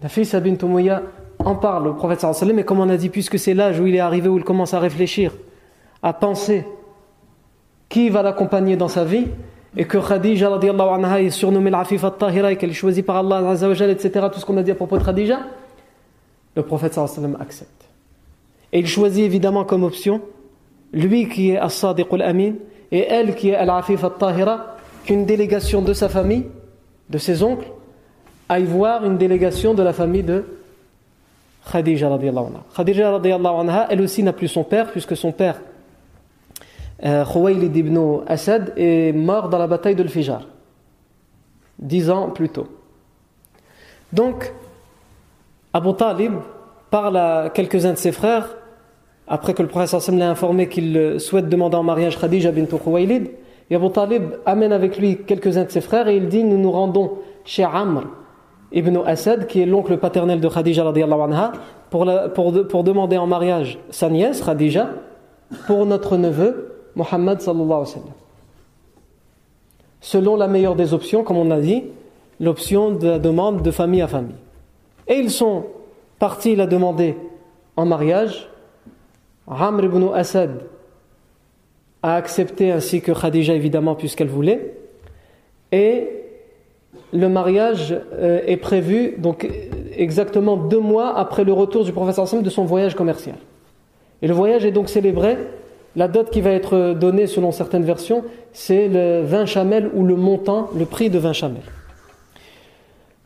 Nafisa bint Umayya en parle au prophète sallallahu mais comme on a dit, puisque c'est l'âge où il est arrivé, où il commence à réfléchir, à penser qui va l'accompagner dans sa vie, et que Khadija anha est surnommée l'Afif al-Tahira et qu'elle est choisie par Allah, etc., tout ce qu'on a dit à propos de Khadija, le prophète sallallahu accepte. Et il choisit évidemment comme option, lui qui est As-Sadiq al-Amin, et elle qui est Al-Afif al-Tahira, qu'une délégation de sa famille, de ses oncles, aille voir une délégation de la famille de Khadija radiallahu anha. Khadija radiallahu anha, elle aussi n'a plus son père, puisque son père, euh, Khuwaylid ibn Asad, est mort dans la bataille de l'Fijar, dix ans plus tôt. Donc, Abu Talib parle à quelques-uns de ses frères, après que le prophète l'a informé qu'il souhaite demander en mariage Khadija bint Khuwaylid, et Abu Talib amène avec lui quelques-uns de ses frères et il dit Nous nous rendons chez Amr ibn Asad, qui est l'oncle paternel de Khadija anha, pour, pour, pour, demander en mariage sa nièce Khadija pour notre neveu Muhammad sallallahu alayhi wa sallam. Selon la meilleure des options, comme on a dit, l'option de la demande de famille à famille. Et ils sont partis la demander en mariage. Amr ibn Asad a accepté ainsi que Khadija évidemment puisqu'elle voulait. Et le mariage euh, est prévu donc exactement deux mois après le retour du prophète de son voyage commercial. Et le voyage est donc célébré. La dot qui va être donnée selon certaines versions, c'est le 20 chamel ou le montant, le prix de 20 chamel.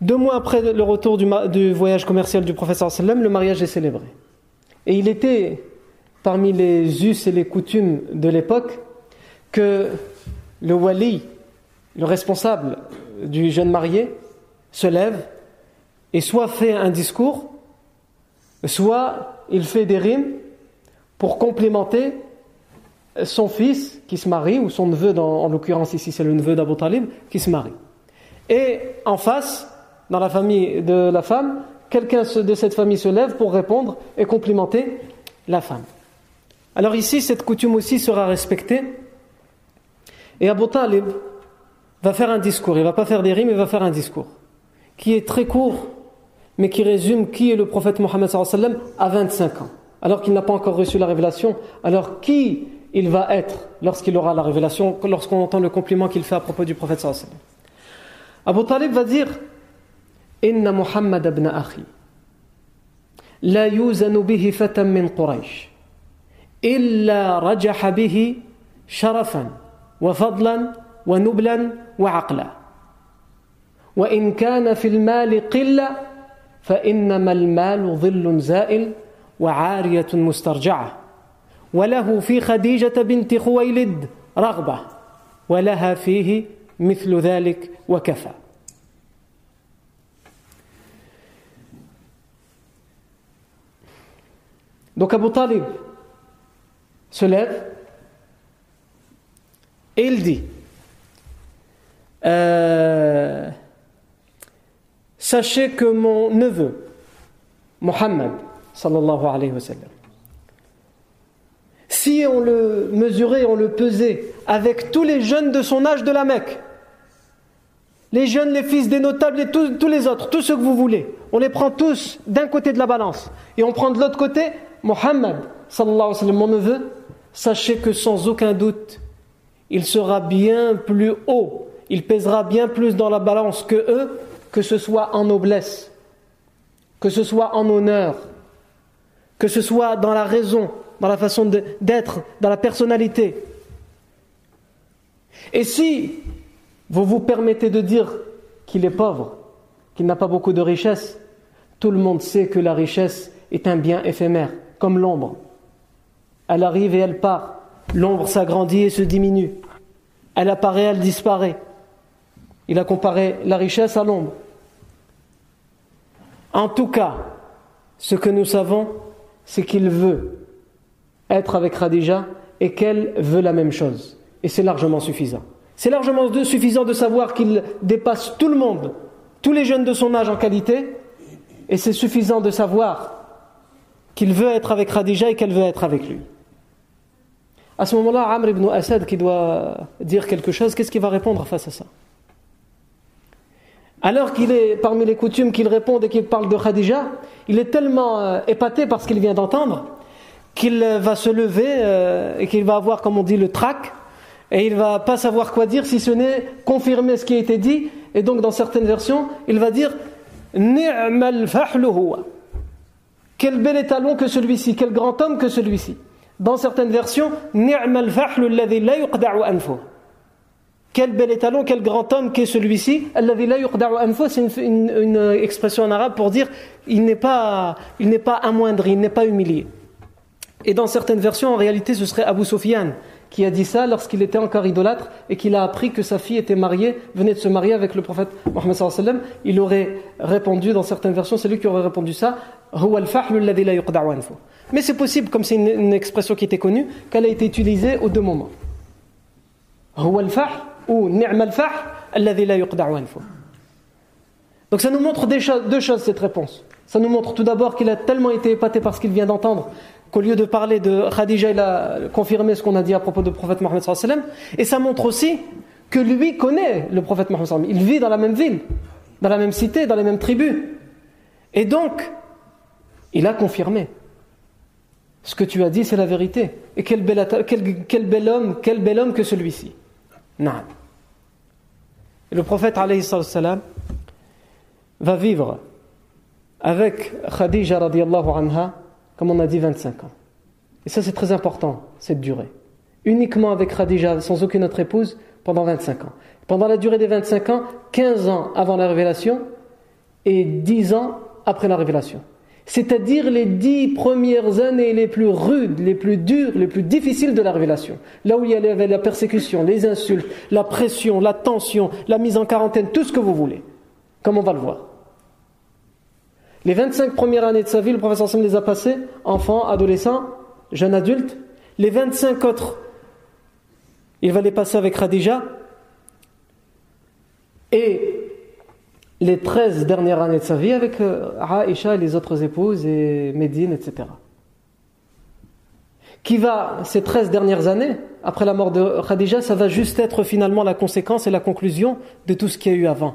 Deux mois après le retour du, voyage commercial du professeur sallam, le mariage est célébré. Et il était parmi les us et les coutumes de l'époque que le wali, le responsable du jeune marié, se lève et soit fait un discours, soit il fait des rimes pour complémenter son fils qui se marie, ou son neveu, en l'occurrence ici c'est le neveu d'Abu Talib, qui se marie. Et en face, dans la famille de la femme, quelqu'un de cette famille se lève pour répondre et complimenter la femme. Alors ici, cette coutume aussi sera respectée. Et Abu Talib va faire un discours. Il ne va pas faire des rimes, il va faire un discours qui est très court, mais qui résume qui est le prophète Mohammed à 25 ans, alors qu'il n'a pas encore reçu la révélation. Alors qui il va être lorsqu'il aura la révélation, lorsqu'on entend le compliment qu'il fait à propos du prophète sallam. Abu Talib va dire Inna Muhammad ibn akhi la yuzanu bihi min Quraysh. إلا رجح به شرفا وفضلا ونبلا وعقلا. وإن كان في المال قلة فإنما المال ظل زائل وعارية مسترجعة. وله في خديجة بنت خويلد رغبة ولها فيه مثل ذلك وكفى. Donc Abu Talib se lève et il dit euh, Sachez que mon neveu, Mohammed, sallallahu alayhi wa sallam, si on le mesurait, on le pesait avec tous les jeunes de son âge de la Mecque, les jeunes, les fils des notables et tous, les autres, tous ceux que vous voulez, on les prend tous d'un côté de la balance et on prend de l'autre côté Mohammed, sallallahu alayhi wa sallam, mon neveu, sachez que sans aucun doute, il sera bien plus haut, il pèsera bien plus dans la balance que eux, que ce soit en noblesse, que ce soit en honneur, que ce soit dans la raison, dans la façon d'être, dans la personnalité. Et si vous vous permettez de dire qu'il est pauvre, qu'il n'a pas beaucoup de richesse, tout le monde sait que la richesse est un bien éphémère comme l'ombre. Elle arrive et elle part. L'ombre s'agrandit et se diminue. Elle apparaît, elle disparaît. Il a comparé la richesse à l'ombre. En tout cas, ce que nous savons, c'est qu'il veut être avec Khadija et qu'elle veut la même chose. Et c'est largement suffisant. C'est largement suffisant de savoir qu'il dépasse tout le monde, tous les jeunes de son âge en qualité, et c'est suffisant de savoir qu'il veut être avec Khadija et qu'elle veut être avec lui. À ce moment-là, Amr ibn Asad qui doit dire quelque chose, qu'est-ce qu'il va répondre face à ça? Alors qu'il est parmi les coutumes qu'il réponde et qu'il parle de Khadija, il est tellement euh, épaté par ce qu'il vient d'entendre qu'il va se lever euh, et qu'il va avoir, comme on dit, le trac et il va pas savoir quoi dire si ce n'est confirmer ce qui a été dit. Et donc, dans certaines versions, il va dire Ni'mal quel bel étalon que celui-ci, quel grand homme que celui-ci. Dans certaines versions, quel bel étalon, quel grand homme qu'est celui-ci. C'est une, expression en arabe pour dire il n'est pas, pas amoindri, il n'est pas humilié. Et dans certaines versions, en réalité, ce serait Abu Sufyan qui a dit ça lorsqu'il était encore idolâtre et qu'il a appris que sa fille était mariée, venait de se marier avec le prophète Mohammed sallam. Il aurait répondu dans certaines versions, c'est lui qui aurait répondu ça. Mais c'est possible, comme c'est une, expression qui était connue, qu'elle a été utilisée aux deux moments. ou Donc ça nous montre deux choses cette réponse. Ça nous montre tout d'abord qu'il a tellement été épaté par ce qu'il vient d'entendre qu'au lieu de parler de Khadija, il a confirmé ce qu'on a dit à propos du prophète Mohammed et ça montre aussi que lui connaît le prophète Mohammed il vit dans la même ville, dans la même cité, dans les mêmes tribus. Et donc, il a confirmé. Ce que tu as dit, c'est la vérité. Et quel bel, homme, quel bel homme que celui-ci. Le prophète salam va vivre avec Khadija radiallahu anha comme on a dit 25 ans. Et ça c'est très important, cette durée. Uniquement avec Khadija, sans aucune autre épouse, pendant 25 ans. Pendant la durée des 25 ans, 15 ans avant la révélation et 10 ans après la révélation. C'est-à-dire les 10 premières années les plus rudes, les plus dures, les plus difficiles de la révélation. Là où il y avait la persécution, les insultes, la pression, la tension, la mise en quarantaine, tout ce que vous voulez. Comme on va le voir. Les 25 premières années de sa vie, le professeur Sam les a passées, enfant, adolescent, jeune adulte. Les 25 autres, il va les passer avec Khadija. Et les 13 dernières années de sa vie avec euh, Aïcha et les autres épouses et Médine, etc. Qui va, ces 13 dernières années, après la mort de Khadija, ça va juste être finalement la conséquence et la conclusion de tout ce qu'il y a eu avant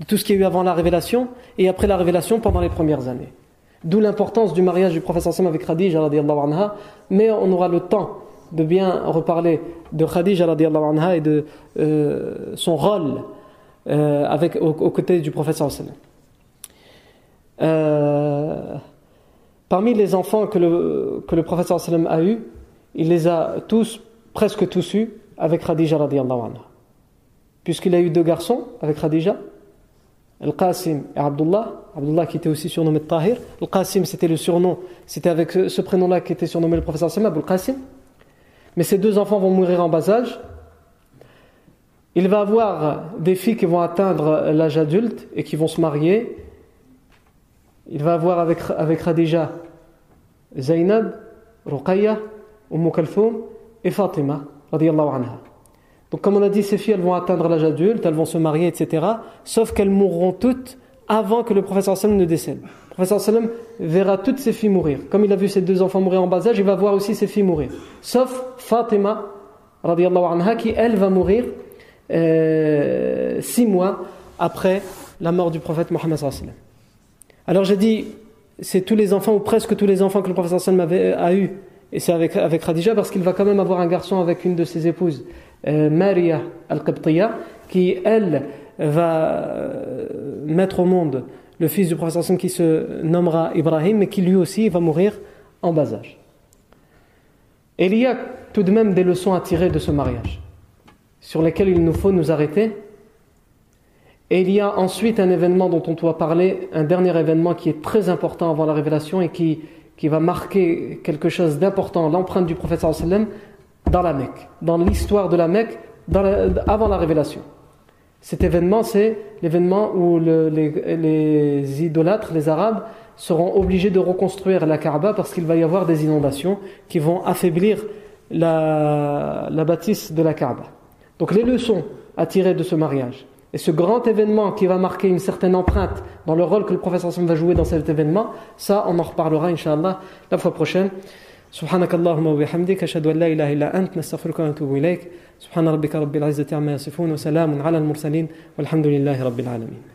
de tout ce qu'il y a eu avant la révélation et après la révélation pendant les premières années. D'où l'importance du mariage du prophète Sam avec Khadija anha, mais on aura le temps de bien reparler de Khadija anha et de euh, son rôle euh, avec, aux, côtés du prophète Sam. Euh, parmi les enfants que le, que le prophète sallam a eu, il les a tous, presque tous eus, avec Khadija anha. Puisqu'il a eu deux garçons avec Khadija, Al-Qasim et Abdullah. Abdullah qui était aussi surnommé Tahir. Al-Qasim c'était le surnom, c'était avec ce prénom-là qui était surnommé le professeur Sam, Al-Qasim. Mais ces deux enfants vont mourir en bas âge. Il va avoir des filles qui vont atteindre l'âge adulte et qui vont se marier. Il va avoir avec, avec Khadija Zainab, Ruqayya, Umm Kalfoum et Fatima, anha. Donc comme on a dit, ces filles, elles vont atteindre l'âge adulte, elles vont se marier, etc. Sauf qu'elles mourront toutes avant que le professeur sallam ne décède. Le professeur sallam verra toutes ses filles mourir. Comme il a vu ses deux enfants mourir en bas âge, il va voir aussi ses filles mourir. Sauf Fatima, anha, qui elle va mourir euh, six mois après la mort du prophète Mohammed. Alors j'ai dit, c'est tous les enfants, ou presque tous les enfants que le sallam avait, a eu. Et c'est avec, avec parce qu'il va quand même avoir un garçon avec une de ses épouses. Euh, Maria al-Qibtiyya, qui elle va euh, mettre au monde le fils du prophète qui se nommera Ibrahim, mais qui lui aussi va mourir en bas âge. Il y a tout de même des leçons à tirer de ce mariage, sur lesquelles il nous faut nous arrêter. Et il y a ensuite un événement dont on doit parler, un dernier événement qui est très important avant la révélation et qui, qui va marquer quelque chose d'important, l'empreinte du prophète sallam dans la Mecque, dans l'histoire de la Mecque avant la révélation. Cet événement, c'est l'événement où les, idolâtres, les Arabes, seront obligés de reconstruire la Kaaba parce qu'il va y avoir des inondations qui vont affaiblir la, bâtisse de la Kaaba. Donc les leçons à tirer de ce mariage et ce grand événement qui va marquer une certaine empreinte dans le rôle que le professeur va jouer dans cet événement, ça on en reparlera Inch'Allah la fois prochaine. سبحانك اللهم وبحمدك أشهد أن لا إله إلا أنت نستغفرك ونتوب إليك سبحان ربك رب العزة عما يصفون وسلام على المرسلين والحمد لله رب العالمين